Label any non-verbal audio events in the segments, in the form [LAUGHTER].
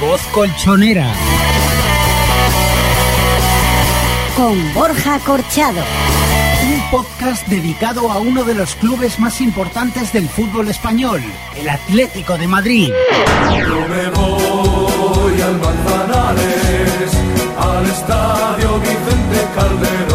Voz colchonera. Con Borja Corchado. Un podcast dedicado a uno de los clubes más importantes del fútbol español, el Atlético de Madrid. Yo me voy al Manzanares, al estadio Vicente Calderón,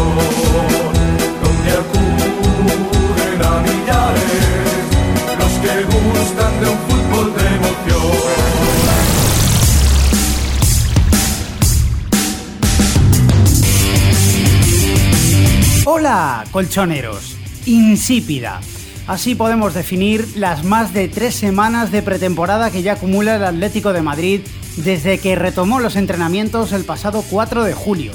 Hola, colchoneros. Insípida. Así podemos definir las más de tres semanas de pretemporada que ya acumula el Atlético de Madrid desde que retomó los entrenamientos el pasado 4 de julio.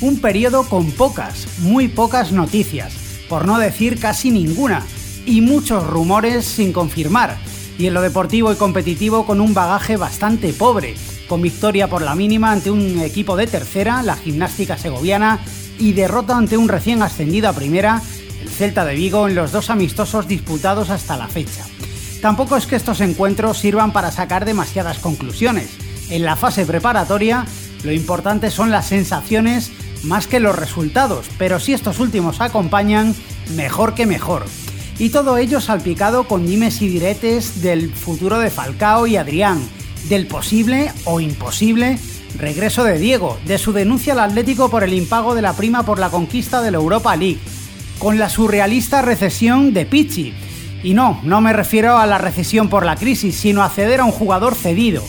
Un periodo con pocas, muy pocas noticias, por no decir casi ninguna, y muchos rumores sin confirmar. Y en lo deportivo y competitivo con un bagaje bastante pobre, con victoria por la mínima ante un equipo de tercera, la gimnástica segoviana, y derrota ante un recién ascendido a primera, el Celta de Vigo, en los dos amistosos disputados hasta la fecha. Tampoco es que estos encuentros sirvan para sacar demasiadas conclusiones. En la fase preparatoria, lo importante son las sensaciones más que los resultados, pero si estos últimos acompañan, mejor que mejor. Y todo ello salpicado con dimes y diretes del futuro de Falcao y Adrián, del posible o imposible regreso de Diego, de su denuncia al Atlético por el impago de la prima por la conquista de la Europa League, con la surrealista recesión de Pichi. Y no, no me refiero a la recesión por la crisis, sino a ceder a un jugador cedido.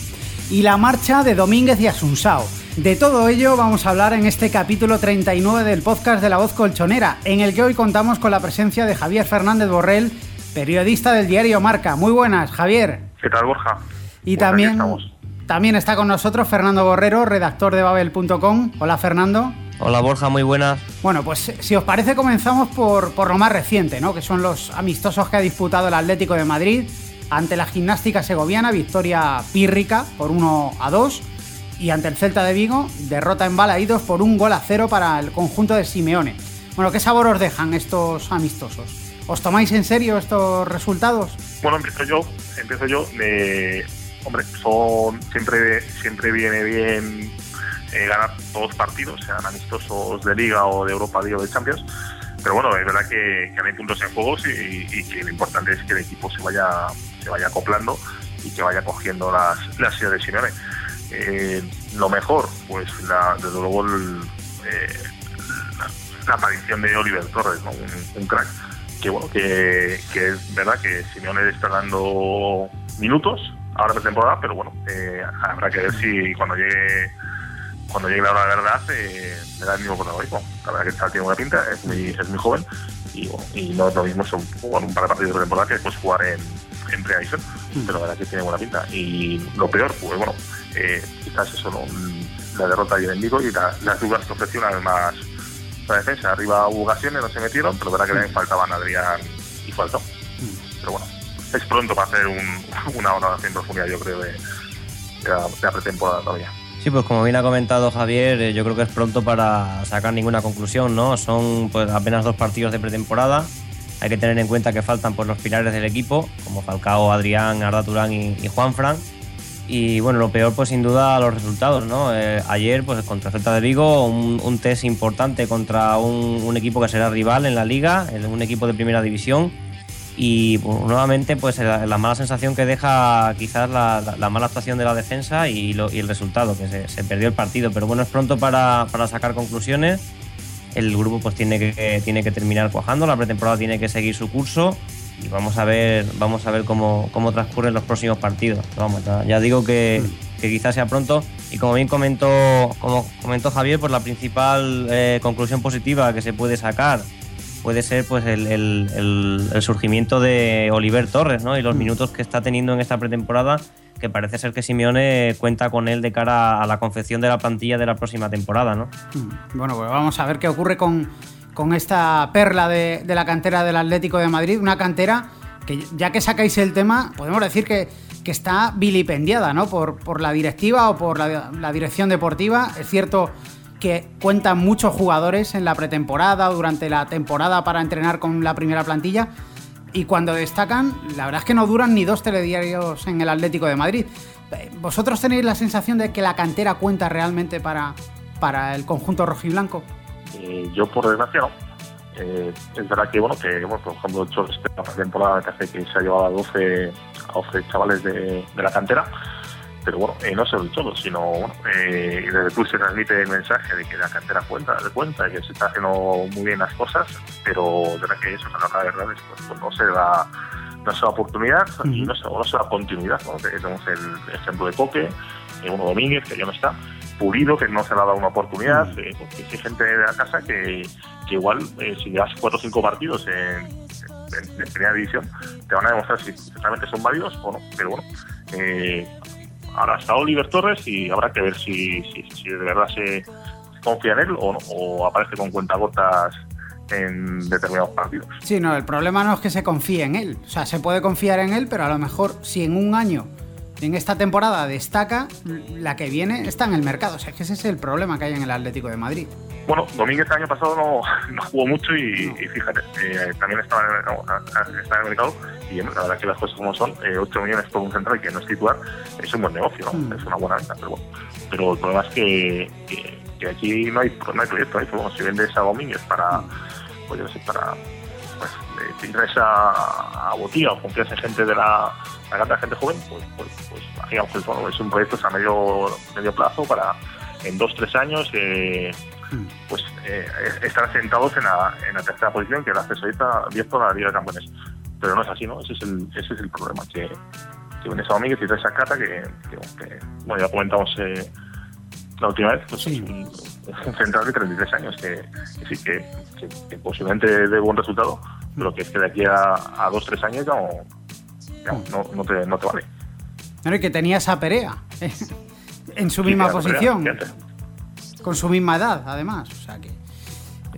Y la marcha de Domínguez y Asunsao. De todo ello vamos a hablar en este capítulo 39 del podcast de La Voz Colchonera, en el que hoy contamos con la presencia de Javier Fernández Borrell, periodista del diario Marca. Muy buenas, Javier. ¿Qué tal, Borja? Y Pues también, estamos. También está con nosotros Fernando Borrero, redactor de Babel.com. Hola, Fernando. Hola Borja, muy buenas. Bueno, pues si os parece comenzamos por, por lo más reciente, ¿no? Que son los amistosos que ha disputado el Atlético de Madrid ante la gimnástica segoviana, victoria pírrica por 1 a 2 y ante el Celta de Vigo, derrota en Balaídos por un gol a cero para el conjunto de Simeone. Bueno, ¿qué sabor os dejan estos amistosos? ¿Os tomáis en serio estos resultados? Bueno, empiezo yo. Empiezo yo. Eh, hombre, son siempre siempre viene bien eh, ganar todos partidos, sean amistosos de Liga o de Europa League o de Champions. Pero bueno, es verdad que, que hay puntos en juegos y, y que lo importante es que el equipo se vaya se vaya acoplando y que vaya cogiendo las, las ideas de Simeone. Eh, lo mejor, pues la, desde luego eh, la, aparición de Oliver Torres, ¿no? un, un crack que bueno que, que es verdad que Simeone le está dando minutos ahora de temporada pero bueno eh, habrá que ver si cuando llegue cuando llegue la hora de verdad eh, le da el mismo protagonismo. La verdad que chaval tiene buena pinta es muy, es muy joven y, bueno, y no es lo mismo son, jugar un par de partidos de temporada que después jugar en, en pre-División, pero la verdad que tiene buena pinta. Y lo peor pues bueno eh, quizás eso no la derrota ayer en Vigo y la- las dudas que ofreció una vez más la defensa. Arriba hubo ocasiones, no se metieron, pero verdad que también faltaban Adrián y faltó. Pero bueno, es pronto para hacer un, una valoración en profundidad, yo creo, de, de la, de la pretemporada todavía. Sí, pues como bien ha comentado Javier, eh, yo creo que es pronto para sacar ninguna conclusión, ¿no? Son pues apenas dos partidos de pretemporada. Hay que tener en cuenta que faltan pues, los pilares del equipo, como Falcao, Adrián, Arda Turán y, y Juanfran. Y bueno, lo peor pues sin duda los resultados, ¿no? Eh, ayer pues contra Celta de Vigo, un, un test importante contra un, un equipo que será rival en la liga, un equipo de primera división. Y pues, nuevamente pues la, la mala sensación que deja quizás la, la- la mala actuación de la defensa y, lo- y el resultado, que se, se perdió el partido. Pero bueno, es pronto para, para sacar conclusiones. El grupo pues tiene que, tiene que terminar cuajando, la pretemporada tiene que seguir su curso y vamos a ver, vamos a ver cómo, cómo transcurren los próximos partidos. Vamos, ya, ya digo que, que quizás sea pronto y como bien comentó, como comentó Javier, pues la principal eh, conclusión positiva que se puede sacar puede ser pues el, el- el- el surgimiento de Oliver Torres ¿no? y los minutos que está teniendo en esta pretemporada que parece ser que Simeone cuenta con él de cara a la confección de la plantilla de la próxima temporada, ¿no? Mm, bueno, pues vamos a ver qué ocurre con, con esta perla de, de la cantera del Atlético de Madrid, una cantera que ya que sacáis el tema, podemos decir que, que está vilipendiada, ¿no? Por, por la directiva o por la, la, dirección deportiva. Es cierto que cuentan muchos jugadores en la pretemporada o durante la temporada para entrenar con la primera plantilla. Y cuando destacan, la verdad es que no duran ni dos telediarios en el Atlético de Madrid. ¿Vosotros tenéis la sensación de que la cantera cuenta realmente para, para el conjunto rojiblanco? Eh, yo, por desgracia, no. Eh, es verdad que, bueno, que bueno, por ejemplo, hecho esta temporada que hace que se ha llevado a 12, a 12 chavales de, de la cantera, pero bueno, eh, no solo todo, sino bueno, eh, desde el club se transmite el mensaje de que la cantera cuenta, de cuenta, que se está haciendo muy bien las cosas, pero de verdad que eso, la verdad es pues, pues, no se da no se da oportunidad uh -huh. y no se, no se da continuidad. ¿no? Tenemos el ejemplo de Coque, uno Domínguez, que ya no está, Pulido, que no se le ha dado una oportunidad, uh -huh. eh, porque hay gente de la casa que, que igual, eh, si llevas cuatro o cinco partidos en, en, en, primera división, te van a demostrar si realmente son válidos o no. Pero bueno, eh, ahora está Oliver Torres y habrá que ver si, si, de verdad se confía en él o, o aparece con cuentagotas en determinados partidos. Sí, no, el problema no es que se confíe en él. O sea, se puede confiar en él, pero a lo mejor si en un año, en esta temporada destaca, la que viene está en el mercado. O sea, es que ese es el problema que hay en el Atlético de Madrid. Bueno, Domínguez el año pasado no, [LAUGHS] no jugó mucho y, no. y fíjate, eh, también estaba en, no, estaba en, el mercado y la verdad que las cosas como son, eh, 8 millones por un central que no es titular, es un buen negocio, mm. es una buena venta, pero bueno. Pero el problema es que, que, que aquí no hay, no hay proyecto, ¿eh? bueno, si vendes a Domínguez para, mm. pues yo no sé, para pues, tendrás a, a Botía o confías en gente de la, la gente joven, pues, pues, pues digamos, es un proyecto a medio, medio plazo para en dos, tres años eh, pues eh, estar sentados en la, en la tercera posición, que es la acceso abierto a la Liga de Campeones. Pero no es así, ¿no? Ese es el, ese es el problema, que, que en esa Domínguez y esa cata que, que, que, bueno, ya comentamos eh, la última vez, pues sí. es un, un, central de 33 años, que, que, que, posiblemente dé buen resultado, pero que es que de aquí a, a dos, tres años ya, ya no, no, te, no te vale. Bueno, y que tenía esa perea en su misma sí, posición. Perea, con su misma edad, además. O sea que.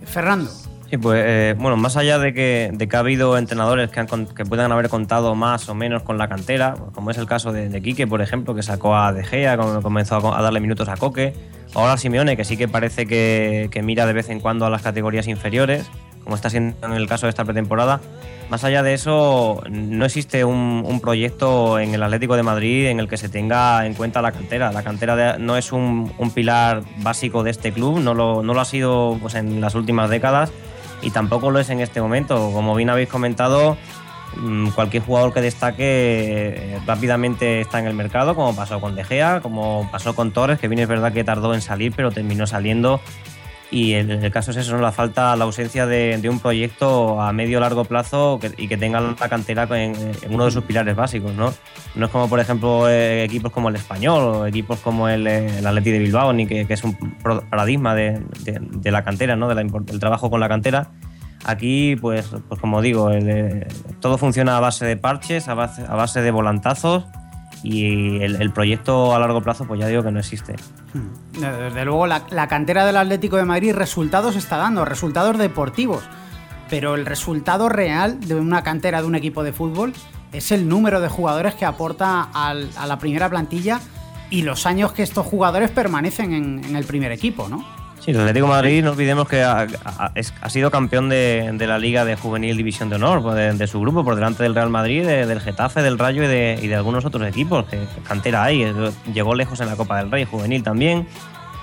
Fernando. Sí, pues eh, bueno, más allá de que, de que ha habido entrenadores que, han, que, puedan haber contado más o menos con la cantera, como es el caso de, de Quique, por ejemplo, que sacó a De Gea, comenzó a, darle minutos a Coque, ahora Simeone, que sí que parece que, que mira de vez en cuando a las categorías inferiores, como está siendo en el caso de esta pretemporada. Más allá de eso, no existe un, un, proyecto en el Atlético de Madrid en el que se tenga en cuenta la cantera. La cantera de, no es un, un, pilar básico de este club, no lo, no lo ha sido pues, en las últimas décadas y tampoco lo es en este momento. Como bien habéis comentado, mm, cualquier jugador que destaque eh, rápidamente está en el mercado, como pasó con De Gea, como pasó con Torres, que bien es verdad que tardó en salir, pero terminó saliendo y el, el, caso es eso, ¿no? la falta, la ausencia de, de un proyecto a medio largo plazo que, y que tenga la cantera en, en, uno de sus pilares básicos. No, no es como, por ejemplo, eh, equipos como el Español o equipos como el, eh, el Atleti de Bilbao, ni que, que es un paradigma de, de, de la cantera, ¿no? del trabajo con la cantera. Aquí, pues, pues como digo, el, eh, todo funciona a base de parches, a base, a base de volantazos y el, proyecto a largo plazo pues ya digo que no existe. Hmm. Desde luego la, la, cantera del Atlético de Madrid resultados está dando, resultados deportivos, pero el resultado real de una cantera de un equipo de fútbol es el número de jugadores que aporta al, a la primera plantilla y los años que estos jugadores permanecen en, en el primer equipo, ¿no? Sí, el Atlético de Madrid, no olvidemos que ha, ha, ha sido campeón de, de, la Liga de Juvenil División de Honor, de, de, su grupo, por delante del Real Madrid, de, del Getafe, del Rayo y de, y algunos otros equipos, que cantera hay. Llegó lejos en la Copa del Rey, juvenil también.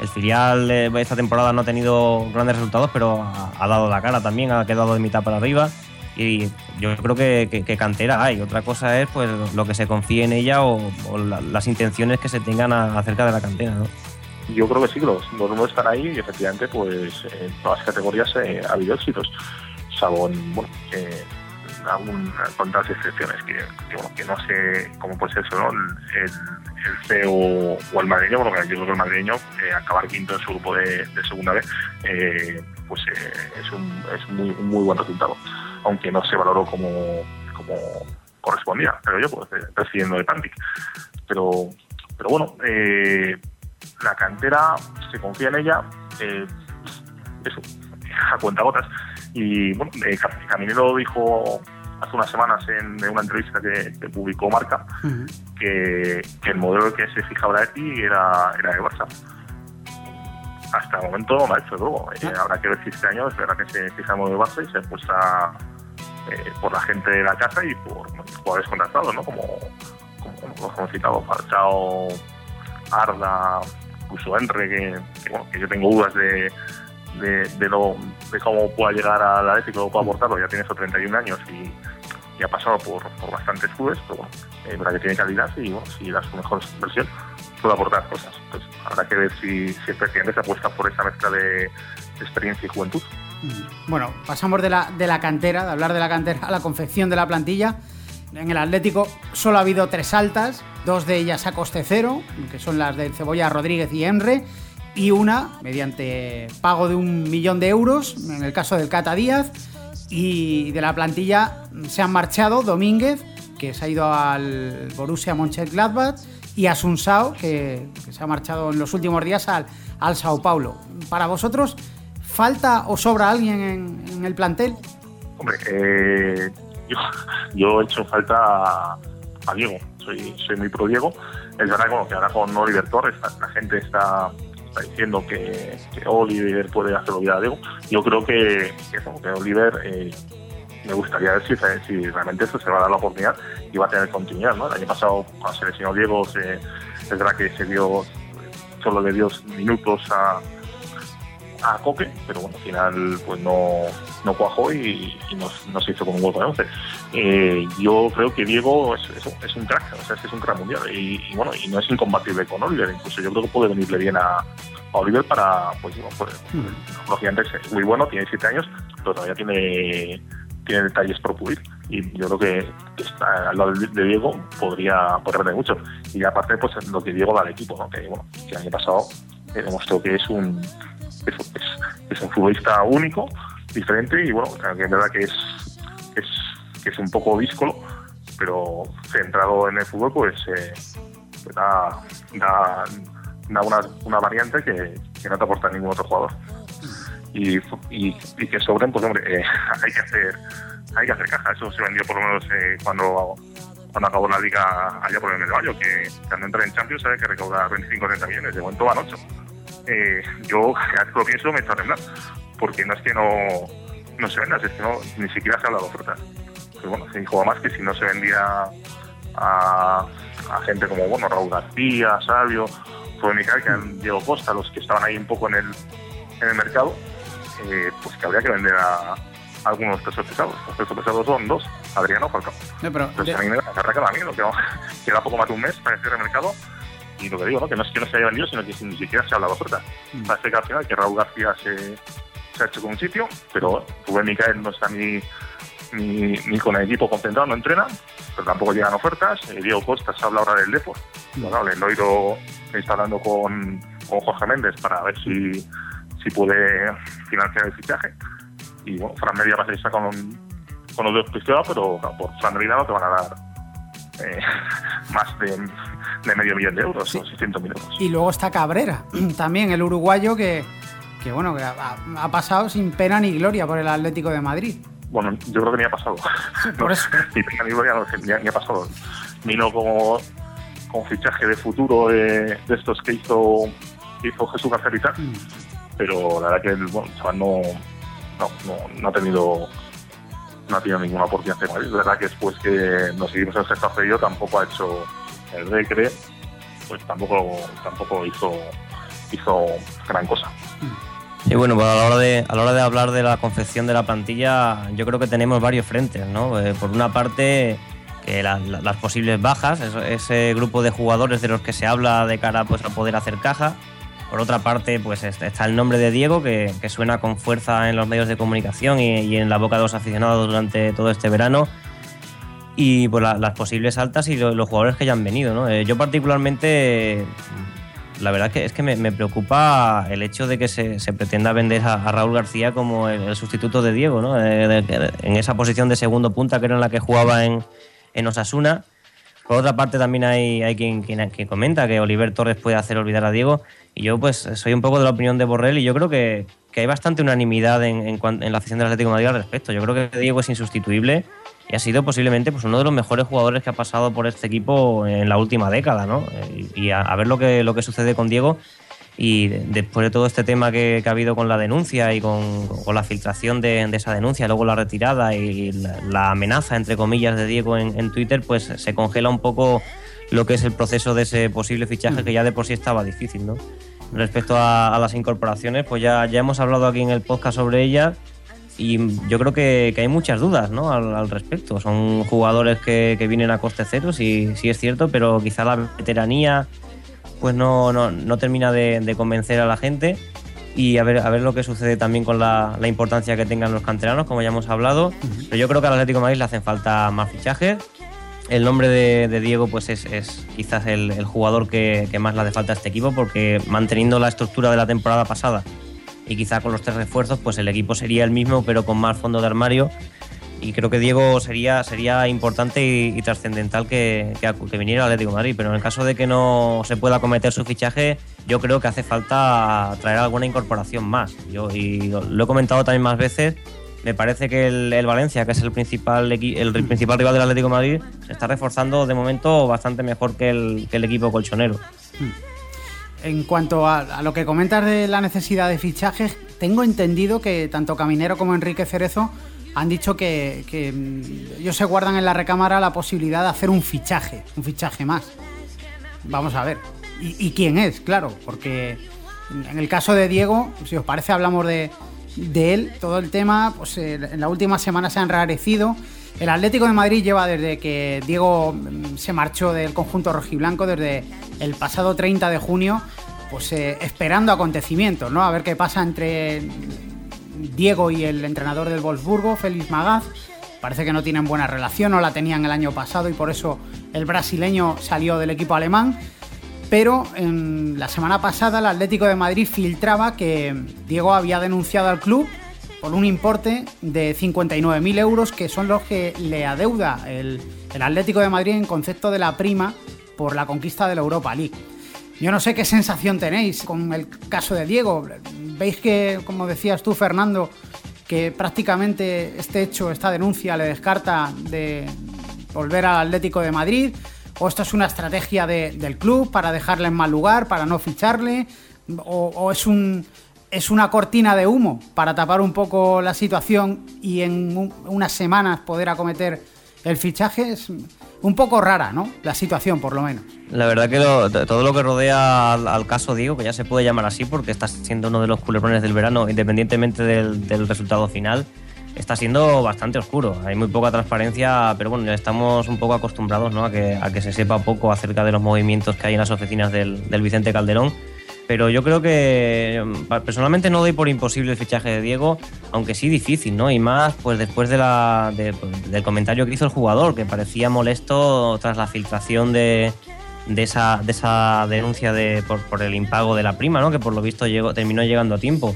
El filial eh, esta temporada no ha tenido grandes resultados, pero ha, ha, dado la cara también, ha quedado de mitad para arriba. Y yo creo que, que, que cantera hay. Otra cosa es pues lo que se confíe en ella o, o la, las intenciones que se tengan a, acerca de la cantera. ¿no? Yo creo que sí, los, los números están ahí y efectivamente pues en todas las categorías eh, ha habido éxitos, salvo en, bueno, algunas cuantas excepciones que, bueno, que no sé cómo puede ser eso, ¿no? El, el CEO o el madrileño, porque yo creo que el madrileño eh, acabar quinto en su grupo de, segunda vez eh, pues es, un, es muy, un muy buen resultado, aunque no se valoró como, como correspondía, pero yo pues recibiendo de Pantic pero, pero bueno, la cantera se confía en ella, eh, eso, a cuenta gotas. Y bueno, eh, Caminero dijo hace unas semanas en, una entrevista que, publicó Marca que, el modelo que se fijaba ti era, era el Barça. Hasta el momento no lo ha hecho luego. Eh, habrá que ver si este año es verdad que se fija el modelo de Barça y se apuesta eh, por la gente de la casa y por jugadores contratados, ¿no? Como, como, como hemos citado, Falcao, Arda, incluso Enre, que, bueno, que yo tengo dudas de, de, lo, de cómo pueda llegar al Atlético pueda aportarlo. Ya tiene esos 31 años y, ha pasado por, por bastantes clubes, pero bueno, es verdad que tiene calidad y bueno, si da su mejor versión puede aportar cosas. Pues habrá que ver si, si el presidente se apuesta por esa mezcla de, experiencia y juventud. Bueno, pasamos de la, de la cantera, de hablar de la cantera a la confección de la plantilla. En el Atlético solo ha habido tres altas, dos de ellas a coste cero, que son las del Cebolla Rodríguez y Enre, y una mediante pago de un millón de euros, en el caso del Cata Díaz, y de la plantilla se han marchado Domínguez, que se ha ido al Borussia Mönchengladbach, y Asunsao, que, se ha marchado en los últimos días al, al Sao Paulo. Para vosotros, ¿falta o sobra alguien en, el plantel? Hombre, eh, yo, he hecho falta a, Diego, soy, soy muy pro Diego. Es verdad que ahora con Oliver Torres la gente está diciendo que, Oliver puede hacerlo bien a Diego. Yo creo que, que, Oliver eh, me gustaría ver si, realmente eso se va a dar la oportunidad y va a tener continuidad. ¿no? El año pasado, cuando se lesionó Diego, se, es verdad que se dio solo le dio minutos a, a Coque, pero bueno, al final pues no, no cuajó y, no, se hizo con un hueco de 11. Eh, yo creo que Diego es, es, un crack, o sea, es, un crack mundial y, bueno, y no es incompatible con Oliver, incluso yo creo que puede venirle bien a, Oliver para, pues, pues hmm. lógicamente es muy bueno, tiene 7 años, pero todavía tiene tiene detalles por pulir y yo creo que está, al lado de Diego podría, poder mucho y aparte pues lo que Diego da al equipo ¿no? que bueno que el año pasado demostró que es un es, un futbolista único, diferente y bueno, es verdad que es, es, que es un poco díscolo, pero centrado en el fútbol, pues, eh, pues da, una, una, variante que, no te aporta ningún otro jugador. Y, y, que sobren, pues hombre, eh, [LAUGHS] hay que hacer hay que hacer caja. Eso se vendió por lo menos eh, cuando cuando acabó la liga allá por el mayo, que cuando entra en Champions sabe que recaudar 25 o 30 millones, de momento van 8 eh, yo cada lo pienso me está a porque no es que no, no se venda, es que no, ni siquiera se ha hablado de ofertas. Pero bueno, se dijo además que si no se vendía a, gente como bueno Raúl García, Sabio, Michael, que Diego Costa, los que estaban ahí un poco en el, en el mercado, eh, pues que habría que vender a, algunos pesos pesados. Los pesos pesados son dos, Adriano Falcao. No, pero Entonces a mí me da miedo, que [LAUGHS] queda poco más de un mes para el mercado y lo que digo, ¿no? que no es que no se haya vendido, sino que ni siquiera se ha hablado oferta. Mm. Parece que al final que Raúl García se, se ha hecho con un sitio, pero Rubén Micael no está ni, ni, con el equipo concentrado, no entrena, pero tampoco llegan ofertas. Eh, Diego Costa se habla ahora del Depor. Mm. Bueno, el Loiro está hablando con, con Jorge Méndez para ver si, si puede financiar el fichaje. Y bueno, Fran Media va a estar con, con los dos pero por Fran Media no te van a dar eh, [LAUGHS] más de de medio millón de euros, 600 mil euros. Y luego está Cabrera, [CLEARS THROAT] también el uruguayo que, que bueno, que ha, pasado sin pena ni gloria por el Atlético de Madrid. Bueno, yo creo que ni ha pasado. [LAUGHS] por eso. [LAUGHS] ni pena ni gloria no, ni, ha pasado. Vino como, como fichaje de futuro de, estos que hizo, hizo Jesús García mm. pero la verdad que el, bueno, chaval no, no, no, ha tenido no ha tenido ninguna oportunidad de Madrid. La verdad que después que nos seguimos en Getafe yo tampoco ha hecho el Recre, pues tampoco, tampoco hizo, hizo gran cosa. Y bueno, pues a la, hora de, a la hora de hablar de la confección de la plantilla, yo creo que tenemos varios frentes, ¿no? Eh, por una parte, que las posibles bajas, ese grupo de jugadores de los que se habla de cara pues, a poder hacer caja. Por otra parte, pues está el nombre de Diego, que, suena con fuerza en los medios de comunicación y, en la boca de los aficionados durante todo este verano y pues, las posibles altas y los, jugadores que ya han venido. ¿no? Eh, yo particularmente, la verdad que es que me, preocupa el hecho de que se, pretenda vender a, Raúl García como el, sustituto de Diego, ¿no? Eh, en esa posición de segundo punta que era en la que jugaba en, en Osasuna. Por otra parte, también hay, hay quien, quien, comenta que Oliver Torres puede hacer olvidar a Diego. Y yo, pues, soy un poco de la opinión de Borrell y yo creo que, que hay bastante unanimidad en, en, la afición del Atlético de Madrid al respecto. Yo creo que Diego es insustituible y ha sido posiblemente pues, uno de los mejores jugadores que ha pasado por este equipo en la última década. ¿no? Y, a, ver lo que, lo que sucede con Diego. Y después de todo este tema que, ha habido con la denuncia y con, la filtración de, esa denuncia, luego la retirada y la, amenaza, entre comillas, de Diego en, Twitter, pues se congela un poco lo que es el proceso de ese posible fichaje que ya de por sí estaba difícil. ¿no? Respecto a, las incorporaciones, pues ya, ya hemos hablado aquí en el podcast sobre ellas y yo creo que, hay muchas dudas ¿no? al, respecto. Son jugadores que, vienen a coste cero, sí, sí es cierto, pero quizá la veteranía pues no, no, termina de, convencer a la gente y a ver, a ver lo que sucede también con la, importancia que tengan los canteranos, como ya hemos hablado. Pero yo creo que al Atlético de Madrid le hacen falta más fichajes. El nombre de, Diego pues es, quizás el, jugador que, que, más le hace falta a este equipo porque manteniendo la estructura de la temporada pasada y quizá con los tres refuerzos pues el equipo sería el mismo pero con más fondo de armario y creo que Diego sería, sería importante y, trascendental que, que, viniera al Atlético Madrid, pero en el caso de que no se pueda cometer su fichaje, yo creo que hace falta traer alguna incorporación más. Yo, y lo he comentado también más veces, me parece que el, Valencia, que es el principal, el principal rival del Atlético Madrid, se está reforzando de momento bastante mejor que el, equipo colchonero. En cuanto a, lo que comentas de la necesidad de fichajes, tengo entendido que tanto Caminero como Enrique Cerezo han dicho que, mm, ellos se guardan en la recámara la posibilidad de hacer un fichaje, un fichaje más. Vamos a ver. ¿Y, quién es? Claro, porque en el caso de Diego, si os parece, hablamos de, él. Todo el tema, pues eh, en la última semana se ha enrarecido. El Atlético de Madrid lleva desde que Diego mm, se marchó del conjunto rojiblanco, desde el pasado 30 de junio, pues eh, esperando acontecimientos, ¿no? A ver qué pasa entre Diego y el entrenador del Wolfsburgo, Félix Magaz. Parece que no tienen buena relación, no la tenían el año pasado y por eso el brasileño salió del equipo alemán. Pero en la semana pasada el Atlético de Madrid filtraba que Diego había denunciado al club por un importe de 59.000 euros que son los que le adeuda el, el Atlético de Madrid en concepto de la prima por la conquista de la Europa League. Yo no sé qué sensación tenéis con el caso de Diego. ¿Veis que, como decías tú, Fernando, que prácticamente este hecho, esta denuncia, le descarta de volver al Atlético de Madrid? ¿O esto es una estrategia del club para dejarle en mal lugar, para no ficharle? ¿O, es, un, es una cortina de humo para tapar un poco la situación y en unas semanas poder acometer el fichaje? Es, un poco rara, ¿no? La situación, por lo menos. La verdad que todo lo que rodea al, caso Diego, que ya se puede llamar así porque está siendo uno de los culebrones del verano, independientemente del, resultado final, está siendo bastante oscuro. Hay muy poca transparencia, pero bueno, ya estamos un poco acostumbrados ¿no? a, que, a que se sepa poco acerca de los movimientos que hay en las oficinas del, del Vicente Calderón pero yo creo que personalmente no doy por imposible el fichaje de Diego, aunque sí difícil, ¿no? Y más pues después de la, del comentario que hizo el jugador, que parecía molesto tras la filtración de, de, esa, de esa denuncia de, por, el impago de la prima, ¿no? Que por lo visto llegó, terminó llegando a tiempo.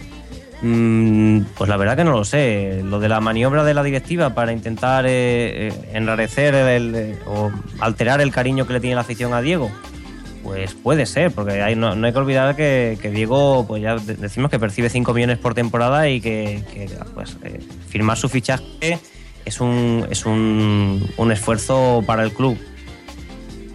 Mm, pues la verdad que no lo sé. Lo de la maniobra de la directiva para intentar eh, eh, enrarecer el, o alterar el cariño que le tiene la afición a Diego, pues puede ser, porque hay, no, hay que olvidar que, Diego, pues ya decimos que percibe 5 millones por temporada y que, pues, eh, firmar su fichaje es un, es un, esfuerzo para el club.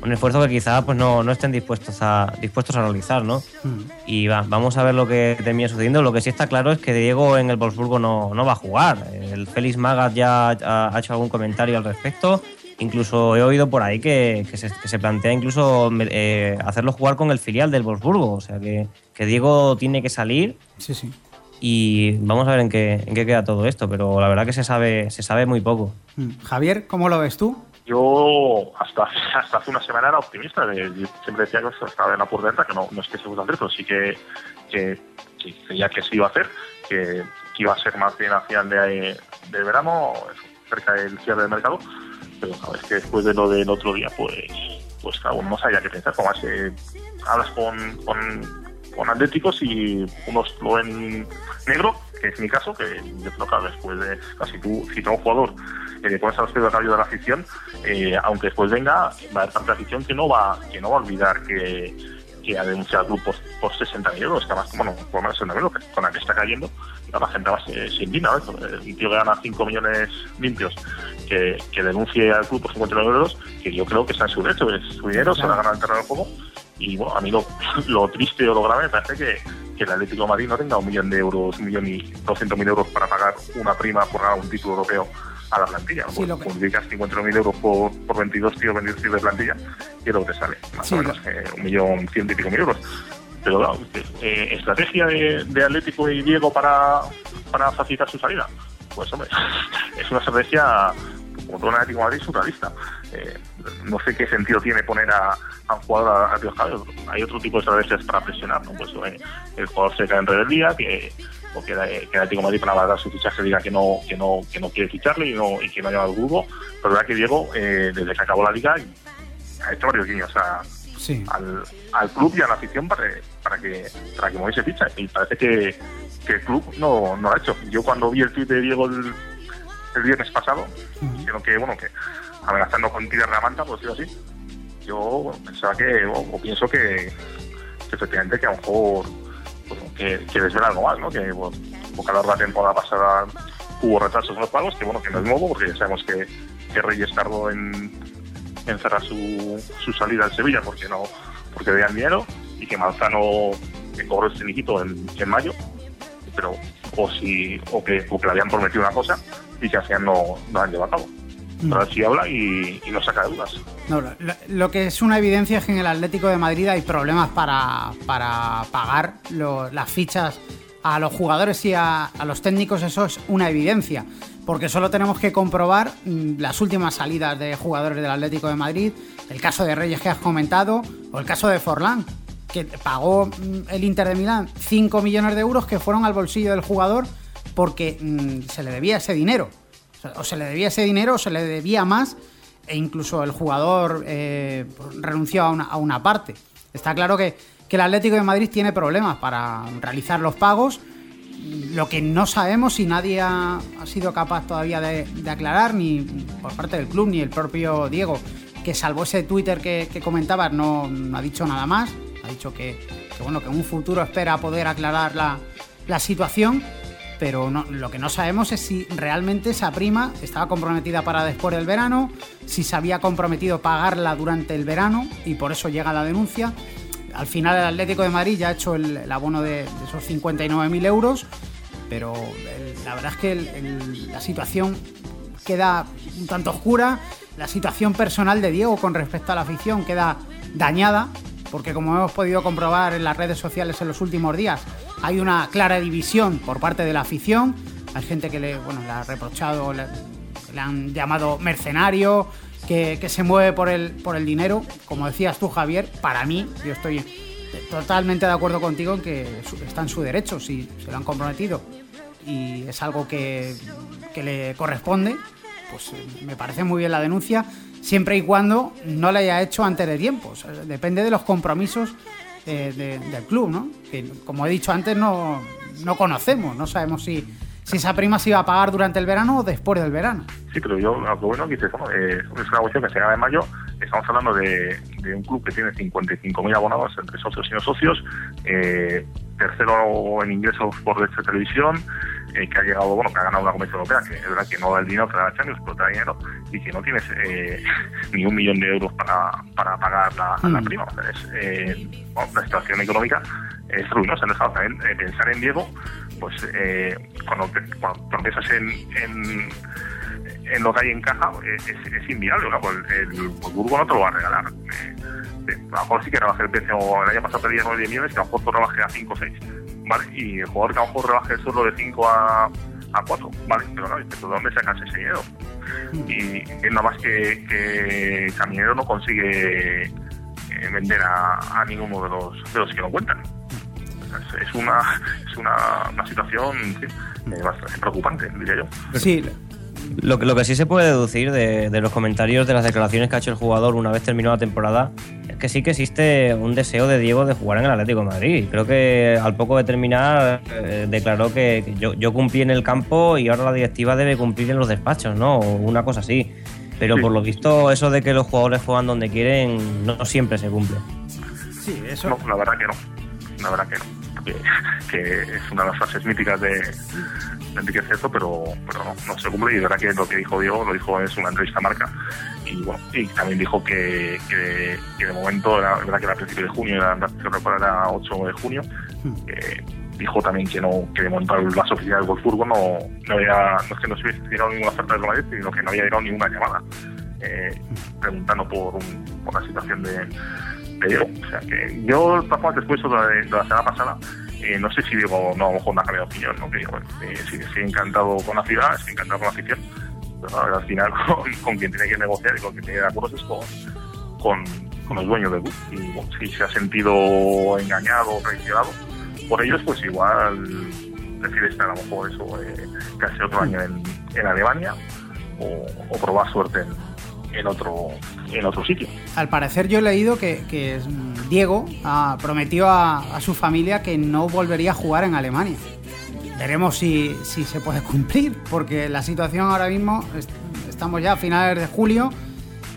Un esfuerzo que quizá pues no, estén dispuestos a, dispuestos a realizar, ¿no? Hmm. Y vamos a ver lo que termina sucediendo. Lo que sí está claro es que Diego en el Wolfsburgo no, no va a jugar. El Félix Magas ya ha hecho algún comentario al respecto Incluso he oído por ahí que, se, plantea incluso eh, hacerlo jugar con el filial del Wolfsburgo. O sea que, Diego tiene que salir. Sí, sí. Y vamos a ver en qué, en qué queda todo esto, pero la verdad que se sabe, se sabe muy poco. Mm. Javier, ¿cómo lo ves tú? Yo hasta, [LAUGHS] hasta hace una semana era optimista. siempre decía que estaba en la puerta, que no, no es que se gusta pero sí que, que, que que se iba a hacer, que, iba a ser más bien a final de, de verano, cerca del cierre del mercado pero sabes que después de lo del otro día, pues, pues cada no sabía qué pensar. Como eh, hablas con, con, atléticos y unos lo ven negro, que es mi caso, que yo creo que después de casi tú citas un jugador eh, ponerse a los pies de la afición, eh, aunque después venga, va a haber la afición que no va, que no va a olvidar que, que ha denunciado club por, por 60.000 euros, que además, bueno, por menos 60.000 euros, con la que está cayendo, la gente va se, se indigna, ¿no? Un tío que gana 5 millones limpios, que, que denuncie al club por 59 euros, que yo creo que está en su derecho, es su dinero, se va a ganar el terreno del juego, y bueno, a mí lo, [LAUGHS] lo triste o lo grave me parece que, que el Atlético de Madrid no tenga un millón de euros, un millón y doscientos mil euros para pagar una prima por ganar un título europeo a la plantilla. Sí, pues, lo que- multiplicas 51.000 euros por, por 22 tíos, 22 tíos de plantilla y que te sale, más Sí, o menos, eh, un millón ciento y pico mil euros. Pero claro, eh, estrategia de, de Atlético y Diego para, para facilitar su salida. Pues hombre, [LAUGHS] es una estrategia, como todo en Atlético de Madrid, surrealista. Eh, no sé qué sentido tiene poner a, a un jugador a, a Dios Javier. Hay otro tipo de estrategias para presionar, ¿no? Pues eh, el jugador se cae en rebeldía, que o que, eh, que el Atlético de Madrid para valorar su fichaje diga que no que no que no quiere ficharle y, no, y que no ha llamado al grupo. Pero la verdad que Diego, eh, desde que acabó la liga, ha hecho varios guiños a, Sí. al, al club y a la afición para, para que para que moviese ficha y parece que, que el club no, no lo ha hecho. Yo cuando vi el tweet de Diego el, el viernes pasado, creo que bueno que amenazando con tirar la manta, por decirlo así, yo pensaba que o, pienso que, efectivamente que a lo mejor pues, que, que desvela algo más, ¿no? Que largo de la temporada pasada hubo retrasos en los pagos, que bueno, que no es nuevo, porque ya sabemos que, que Reyes tardó en, su, su salida al Sevilla porque no porque veían dinero y que Manzano que cobró el finiquito en, en mayo pero o si o que, o le habían prometido una cosa y que final no, no han llevado a cabo pero ahora sí habla y, y no saca dudas No, lo, lo que es una evidencia es que en el Atlético de Madrid hay problemas para, para pagar lo- las fichas a los jugadores y a, a los técnicos, eso es una evidencia. Porque solo tenemos que comprobar mm, las últimas salidas de jugadores del Atlético de Madrid, el caso de Reyes que has comentado, o el caso de Forlán, que pagó mm, el Inter de Milán 5 millones de euros que fueron al bolsillo del jugador porque mm, se le debía ese dinero. O se le debía ese dinero o se le debía más e incluso el jugador eh, renunció a una, a una parte. Está claro que, que el Atlético de Madrid tiene problemas para realizar los pagos. Lo que no sabemos y nadie ha, sido capaz todavía de, aclarar, ni por parte del club, ni el propio Diego, que salvo ese Twitter que, comentabas, no, ha dicho nada más. Ha dicho que, que, bueno, que un futuro espera poder aclarar la, la situación pero no- lo que no sabemos es si realmente esa prima estaba comprometida para después del verano, si se había comprometido pagarla durante el verano y por eso llega la denuncia. Al final el Atlético de Madrid ya ha hecho el, el abono de, de esos 59.000 euros, pero el- la verdad es que el- la situación queda un tanto oscura, la situación personal de Diego con respecto a la afición queda dañada, porque como hemos podido comprobar en las redes sociales en los últimos días, hay una clara división por parte de la afición, hay gente que le, bueno, le ha reprochado, le, le han llamado mercenario, que, que se mueve por el, por el dinero, como decías tú Javier, para mí, yo estoy totalmente de acuerdo contigo en que está en su derecho, si se lo han comprometido. Y es algo que, que le corresponde, pues eh, me parece muy bien la denuncia, siempre y cuando no la haya hecho antes de tiempo. Depende de los compromisos eh, de- del club, ¿no? Que como he dicho antes, no, no conocemos, no sabemos si, si esa prima se iba a pagar durante el verano o después del verano. Sí, pero yo lo bueno que dices, bueno, eh, es una cuestión que se gana en mayo. Estamos hablando de, de un club que tiene 55.000 abonados entre socios y no socios, eh, tercero en ingresos por derecho de televisión, eh, que ha llegado, bueno, que ha ganado una competición europea, que es verdad que no da el dinero que da la Champions, pero da dinero, y que no tienes eh, [LAUGHS] ni un millón de euros para, para pagar la, la Mm. prima. O sea, es, eh, bueno, la situación económica es ruinosa. Entonces, también eh, pensar en Diego, pues eh, cuando, te- cuando tú piensas en, en en lo que hay en caja es, es inviable. ¿no? Pues el, el Burgo no te lo va a regalar. Eh, eh, a lo mejor sí que rebaje el precio. El año pasado pedía 9 millones, que a lo mejor tú a 5 o 6. ¿Vale? Y el jugador que a lo mejor rebaje el sueldo de 5 a, a 4. ¿vale? Pero no, ¿de dónde sacas ese dinero? Y es nada más que, que Caminero no consigue eh, vender a, a ninguno de los, de los que lo cuentan. Es, es una, es una, una situación sí, eh, bastante preocupante, diría yo. Sí, Lo que, lo que sí se puede deducir de, de los comentarios de las declaraciones que ha hecho el jugador una vez terminó la temporada es que sí que existe un deseo de Diego de jugar en el Atlético de Madrid. Creo que al poco de terminar eh, declaró que, que yo, yo cumplí en el campo y ahora la directiva debe cumplir en los despachos, ¿no? O una cosa así. Pero Sí. por lo visto eso de que los jugadores juegan donde quieren no siempre se cumple. Sí, eso. No, la verdad que no. La verdad que no. Que, que es una de las frases míticas de, de Enrique Ceto, pero, pero no, no se cumple. Y de verdad que lo que dijo Diego lo dijo en una entrevista a marca. Y bueno, y también dijo que, que, que de momento, era verdad que era a principios de junio, era, era 8 de junio. que dijo también que no que de momento el base oficial del Wolfsburgo no, no había no es que no se hubiese llegado ninguna oferta del Madrid sino que no había llegado ninguna llamada eh, preguntando por, un, por la situación de, o sea que yo formas, después de la, de, la semana pasada eh, no sé si Diego no a lo mejor no ha cambiado de opinión no que digo, eh, sí encantado con la ciudad sí encantado con la afición pero al final [LAUGHS] con, con quien tiene que negociar y con quien tiene que de acuerdos es con, con, los dueños del club. Y bueno, si se ha sentido engañado o traicionado por ellos, pues igual prefiere estar a lo mejor eso, eh, casi otro año en, en Alemania o, o probar suerte en, en otro en otro sitio. Al parecer yo he leído que, que, mm, Diego ah, prometió a, a su familia que no volvería a jugar en Alemania. Veremos si, si se puede [LAUGHS] cumplir, porque la situación ahora mismo, est- estamos ya a finales de julio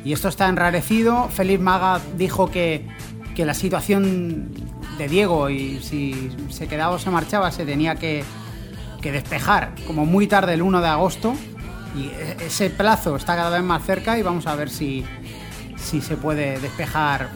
y esto está enrarecido. Félix Maga dijo que, que la situación de Diego y si se quedaba o se marchaba se tenía que, que despejar como muy tarde el 1 de agosto y ese plazo está cada vez más cerca y vamos a ver si, si se puede despejar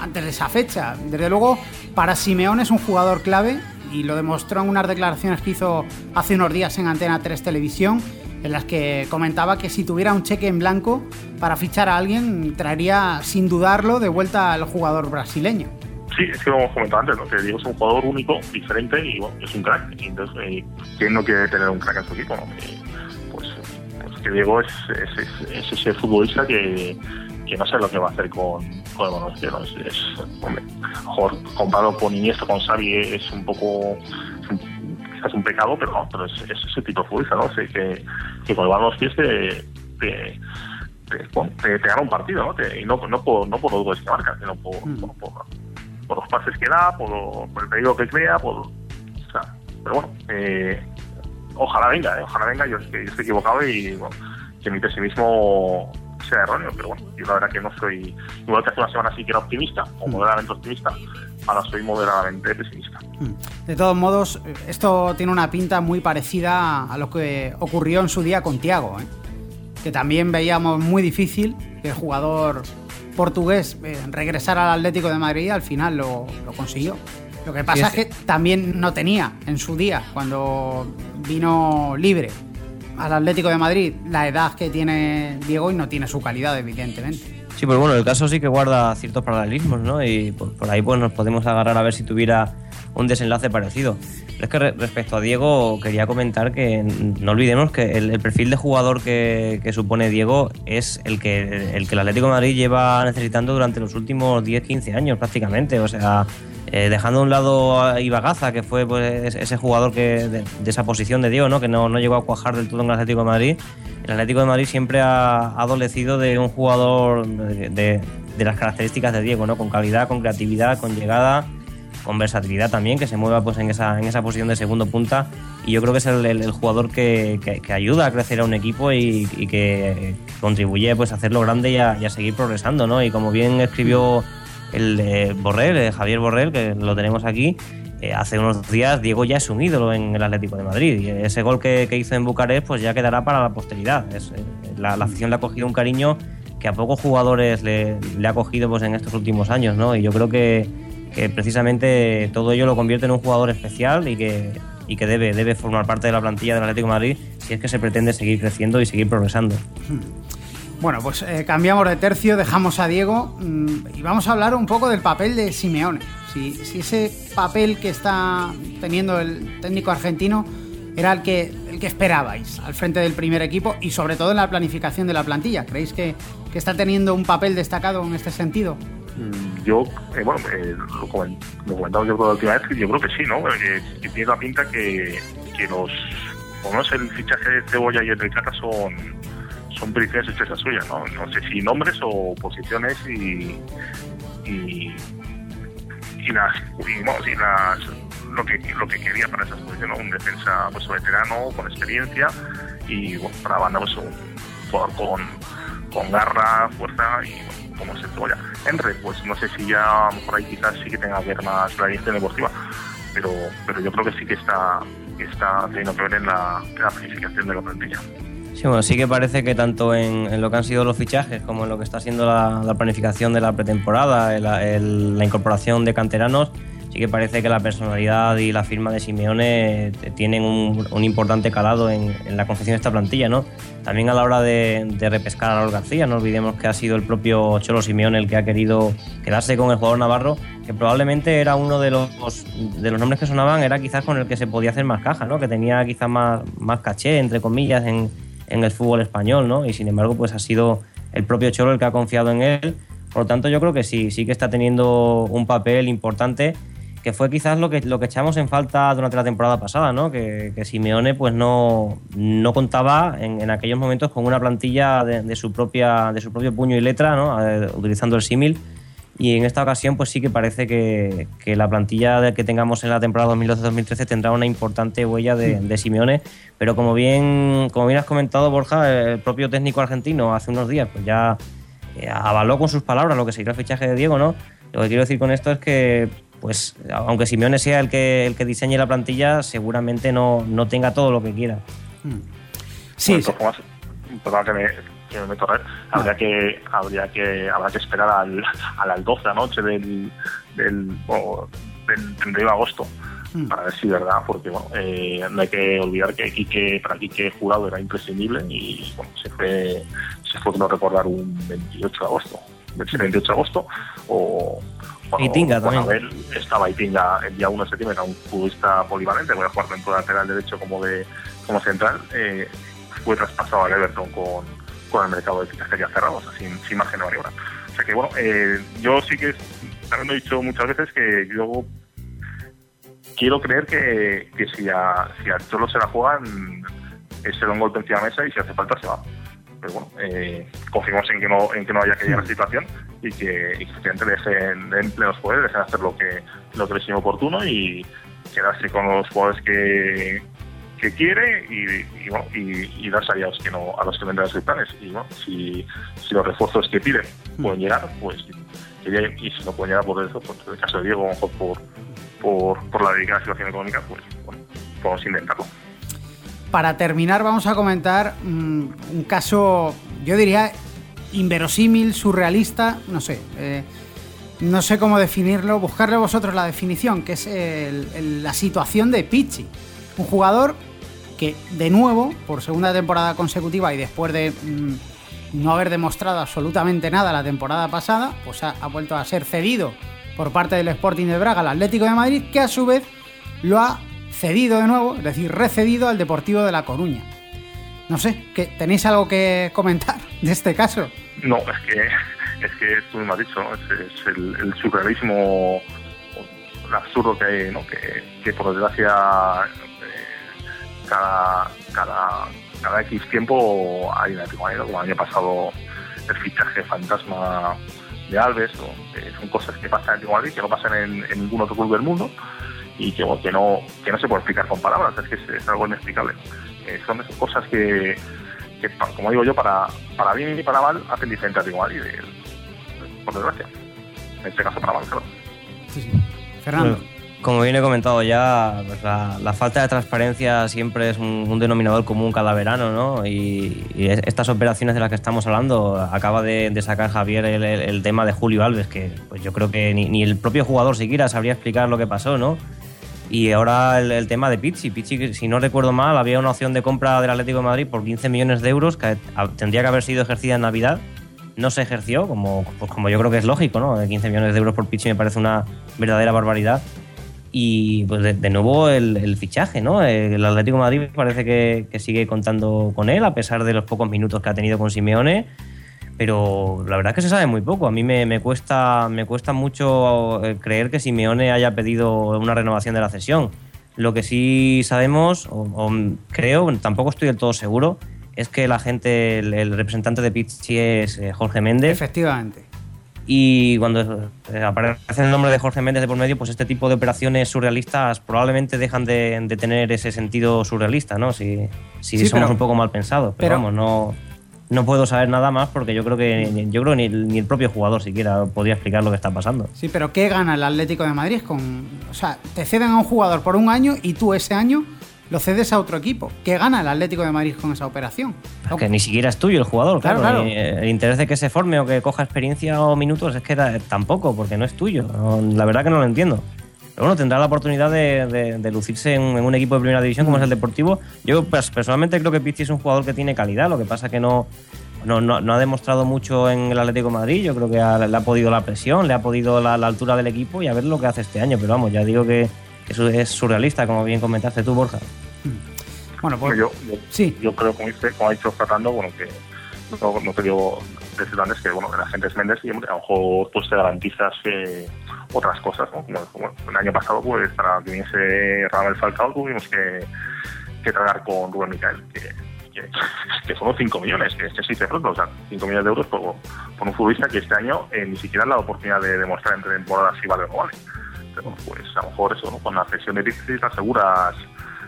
antes de esa fecha. Desde luego, para Simeone es un jugador clave y lo demostró en unas declaraciones que hizo hace unos días en Antena 3 Televisión, en las que comentaba que si tuviera un cheque en blanco para fichar a alguien, traería sin dudarlo de vuelta al jugador brasileño. Sí, es que lo hemos comentado antes, ¿no? que Diego es un jugador único, diferente y bueno, es un crack. Entonces, eh, ¿quién no quiere tener un crack en su equipo? no? Que Diego es, es, es- es ese futbolista que, que no sé lo que va a hacer con, con el baloncesto. Es, es, hombre, a lo mejor comparado con Iniesta, con Xavi, es un poco quizás un pecado, pero no, pero es, es ese tipo de futbolista, ¿no? Sé que, que con el pies te, te, te, te- gana un partido, ¿no? Te- y no, no, por, no por los goles que marca, sino por, bueno, por, por los pases que da, por, por el peligro que crea, por, o sea, pero bueno, eh, ojalá venga, eh, ojalá venga, yo, estoy equivocado y bueno, que mi pesimismo sea erróneo, pero bueno, yo la verdad que no soy, igual que hace una semana sí que era optimista, o moderadamente optimista, ahora soy moderadamente pesimista. De todos modos, esto tiene una pinta muy parecida a lo que ocurrió en su día con Tiago, ¿eh? que también veíamos muy difícil que el jugador portugués eh, regresara al Atlético de Madrid y al final lo, lo consiguió. Lo que pasa Sí, es que también no tenía en su día, cuando vino libre al Atlético de Madrid, la edad que tiene Diego y no tiene su calidad, evidentemente. Sí, pues bueno, el caso sí que guarda ciertos paralelismos, ¿no? Y por, por ahí pues nos podemos agarrar a ver si tuviera un desenlace parecido. Pero es que re- respecto a Diego, quería comentar que no olvidemos que el, el perfil de jugador que, que supone Diego es el que, el que el Atlético de Madrid lleva necesitando durante los últimos 10-15 años prácticamente. O sea, eh, dejando a un lado a Ibagaza, que fue pues, ese jugador que, de, esa posición de Diego, ¿no? que no, no llegó a cuajar del todo en el Atlético de Madrid. El Atlético de Madrid siempre ha, adolecido de un jugador de, de- las características de Diego, ¿no? con calidad, con creatividad, con llegada, con versatilidad también, que se mueva pues, en, esa, en esa posición de segundo punta. Y yo creo que es el, jugador que, que- ayuda a crecer a un equipo y, y que contribuye pues, a hacerlo grande y a, y a seguir progresando. ¿no? Y como bien escribió el eh, Borrell, eh, Javier Borrell, que lo tenemos aquí, eh, hace unos días Diego ya es un ídolo en el Atlético de Madrid y ese gol que, que hizo en Bucarest pues ya quedará para la posteridad. Eh, la, afición le ha cogido un cariño que a pocos jugadores le, ha cogido pues, en estos últimos años ¿no? y yo creo que, precisamente todo ello lo convierte en un jugador especial y que, y que debe, debe formar parte de la plantilla del Atlético de Madrid si es que se pretende seguir creciendo y seguir progresando. Bueno, pues eh, cambiamos de tercio, dejamos a Diego mm, y vamos a hablar un poco del papel de Simeone. Si, si ese papel que está teniendo el técnico argentino era el que, el que esperabais al frente del primer equipo y sobre todo en la planificación de la plantilla. ¿Creéis que, que está teniendo un papel destacado en este sentido? Mm, Yo, eh, bueno, eh, lo, coment- lo comentamos yo la última vez, que yo creo que sí, ¿no? Que, que tiene la pinta que, que los por lo menos el fichaje de Cebolla y el de Cata son, son predicciones hechas suyas, ¿no? No sé si nombres o posiciones y, y, y las, y, bueno, sí, las lo que lo que quería para esas posiciones, ¿no? un defensa pues veterano, con experiencia y bueno, para la banda pues un jugador con, con garra, fuerza y bueno, como se cebolla. Henry, pues no sé si ya por ahí quizás sí que tenga que ver más la deportiva, pero, pero yo creo que sí que está, está teniendo que ver en la, en la planificación de la plantilla. Sí, bueno, sí que parece que tanto en, en, lo que han sido los fichajes como en lo que está siendo la, la planificación de la pretemporada, el, el, la incorporación de canteranos, sí que parece que la personalidad y la firma de Simeone tienen un, un importante calado en, en, la confección de esta plantilla, ¿no? También a la hora de, de, repescar a Raúl García, no olvidemos que ha sido el propio Cholo Simeone el que ha querido quedarse con el jugador navarro, que probablemente era uno de los, de los nombres que sonaban, era quizás con el que se podía hacer más caja, ¿no? Que tenía quizás más, más caché, entre comillas, en, en el fútbol español, ¿no? Y sin embargo, pues ha sido el propio Cholo el que ha confiado en él. Por lo tanto, yo creo que sí, sí que está teniendo un papel importante que fue quizás lo que, lo que echamos en falta durante la temporada pasada, ¿no? Que, Simeone pues no, no contaba en, aquellos momentos con una plantilla de, de, su propia, de su propio puño y letra, ¿no? Eh, utilizando el símil. Y en esta ocasión, pues sí que parece que, que la plantilla que tengamos en la temporada 2012-2013 tendrá una importante huella de, de, Simeone. Pero como bien, como bien has comentado, Borja, el propio técnico argentino hace unos días pues ya eh, avaló con sus palabras lo que sería el fichaje de Diego, ¿no? Lo que quiero decir con esto es que pues aunque Simeone sea el que, el que diseñe la plantilla, seguramente no, no tenga todo lo que quiera. Sí, bueno, sí. Más, perdón que me, que me meto a ver, habría que, habría que, habrá que esperar al, a las 12 de la noche del, del, o, del 31 de agosto mm. para ver si verdad, porque bueno, eh, no hay que olvidar que Quique, para Quique Jurado era imprescindible y bueno, se fue, se fue no recordar un 28 de agosto, 28 de agosto o cuando, Itinga también. Él estaba Itinga el día 1 de septiembre, era un futbolista polivalente, voy a jugar tanto de lateral derecho como de como central, eh, fue traspasado al Everton con, con el mercado de fichajes ya cerrado, o sea, sin, sin margen de maniobra. O sea que bueno, eh, yo sí que también lo he dicho muchas veces que yo quiero creer que, que si a, si a Cholo se la juegan, se da un golpe encima de la mesa y si hace falta se va pero bueno, eh, confiamos en que no en que no haya que llegar a la situación y que, que le dejen, den plenos poderes, dejen hacer lo que lo que les sea oportuno y quedarse con los jugadores que, que quiere y, y, bueno, y, y a los que no a los que venden sus planes y bueno, si, si los refuerzos que piden pueden llegar pues y si no pueden llegar por eso pues en el caso de Diego mejor por, por, por la delicada situación económica pues bueno, podemos intentarlo. Para terminar vamos a comentar mmm, un caso, yo diría, inverosímil, surrealista, no sé, eh, no sé cómo definirlo, buscarle vosotros la definición, que es el, el, la situación de Pichi, un jugador que de nuevo, por segunda temporada consecutiva y después de mmm, no haber demostrado absolutamente nada la temporada pasada, pues ha, vuelto a ser cedido por parte del Sporting de Braga al Atlético de Madrid, que a su vez lo ha cedido de nuevo, es decir, recedido al Deportivo de La Coruña. No sé, ¿que ¿tenéis algo que comentar [LAUGHS] de este caso? No, es que, es que tú me has dicho, es, el, el surrealismo, absurdo que hay, ¿no? que, que por desgracia cada, cada, cada X tiempo hay una manera, como el año pasado el fichaje fantasma de Alves, o, eh, son cosas que pasan en Madrid, que no pasan en, en ningún otro club del mundo y que, que, no, que no se puede explicar con palabras, es que es, es algo inexplicable. Eh, son esas cosas que, que, como digo yo, para, para bien y para mal, hacen diferente a igual y de, por desgracia. En este caso para mal, claro. Sí, sí. Fernando. Bueno, como bien he comentado ya, pues la, la, falta de transparencia siempre es un, un, denominador común cada verano, ¿no? Y, y, estas operaciones de las que estamos hablando, acaba de, de sacar Javier el, el, el, tema de Julio Alves, que pues yo creo que ni, ni, el propio jugador siquiera sabría explicar lo que pasó, ¿no? Y ahora el, el, tema de Pizzi. Pizzi, si no recuerdo mal, había una opción de compra del Atlético de Madrid por 15 millones de euros que tendría que haber sido ejercida en Navidad. No se ejerció, como, pues como yo creo que es lógico, ¿no? 15 millones de euros por Pizzi me parece una verdadera barbaridad. Y pues de, nuevo el, fichaje, ¿no? El Atlético Madrid parece que, sigue contando con él, a pesar de los pocos minutos que ha tenido con Simeone pero la verdad es que se sabe muy poco. A mí me, cuesta, me cuesta mucho eh, creer que Simeone haya pedido una renovación de la cesión. Lo que sí sabemos, o, creo, tampoco estoy del todo seguro, es que la gente, el, el representante de Pizzi es eh, Jorge Méndez. Efectivamente. Y cuando eh, aparece el nombre de Jorge Méndez de por medio, pues este tipo de operaciones surrealistas probablemente dejan de, de tener ese sentido surrealista, ¿no? Si, si Sí, somos pero- un poco mal pensados. Pero, pero- vamos, no, no puedo saber nada más porque yo creo que ni- yo creo ni, el- ni el propio jugador siquiera podría explicar lo que está pasando. Sí, pero ¿qué gana el Atlético de Madrid con. O sea, te ceden a un jugador por un año y tú ese año lo cedes a otro equipo. ¿Qué gana el Atlético de Madrid con esa operación? Es que ni siquiera es tuyo el jugador, Claro, claro. el interés de que se forme o que coja experiencia o minutos es que tampoco, porque no es tuyo. La verdad que no lo entiendo. Pero bueno, tendrá la oportunidad de, de- de lucirse en, en un equipo de primera división como es el Deportivo. Yo pues, personalmente creo que Pizzi es un jugador que tiene calidad, lo que pasa que no, no, no- no ha demostrado mucho en el Atlético de Madrid. Yo creo que ha- le ha podido la presión, le ha podido la, la altura del equipo y a ver lo que hace este año. Pero vamos, ya digo que, que eso es surrealista, como bien comentaste tú, Borja. Bueno, pues. yo, yo, sí. yo creo, como, dice, como ha dicho Fernando, bueno, que no, no te digo decir antes que bueno, que la gente es Méndez y a lo mejor pues te garantizas eh, otras cosas, ¿no? Como, como el año pasado, pues para que viniese Ramel Falcao tuvimos que, que tragar con Rubén Micael, que, que, que fueron 5 millones, que, que se dice pronto, o sea, 5 millones de euros por, por un futbolista que este año eh, ni siquiera ha dado oportunidad de demostrar entre temporadas si vale o no vale. Pues a lo mejor eso, ¿no? Con la presión de Pizzi te aseguras,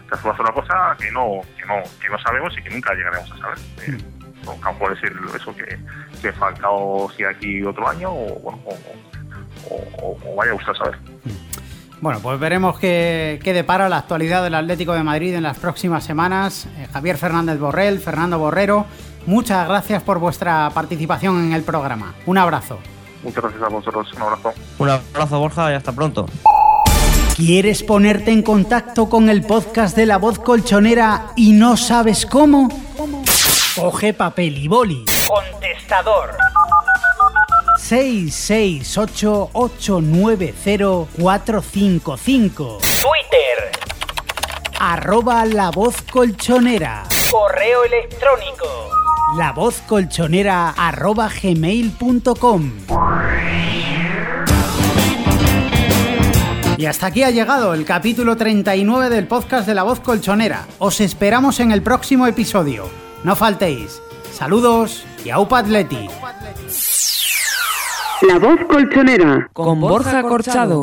te aseguras una cosa que no, que no, que no sabemos y que nunca llegaremos a saber. Eh, o a lo mejor decir eso que, que Falcao siga aquí otro año o, bueno, o, o- o- o vaya usted a saber. Bueno, pues veremos qué, qué depara la actualidad del Atlético de Madrid en las próximas semanas. Eh, Javier Fernández Borrell, Fernando Borrero, muchas gracias por vuestra participación en el programa. Un abrazo. Muchas gracias a vosotros, un abrazo. Un abrazo, Borja, y hasta pronto. ¿Quieres ponerte en contacto con el podcast de la voz colchonera y no sabes cómo? Coge papel y boli. Contestador. 668-890-455. Twitter, Arroba la voz colchonera. correo electrónico, La voz colchonera arroba gmail.com. Y hasta aquí ha llegado el capítulo 39 del podcast de La Voz Colchonera. Os esperamos en el próximo episodio. No faltéis. Saludos y aupa atleti. La voz colchonera. con Borja Corchado.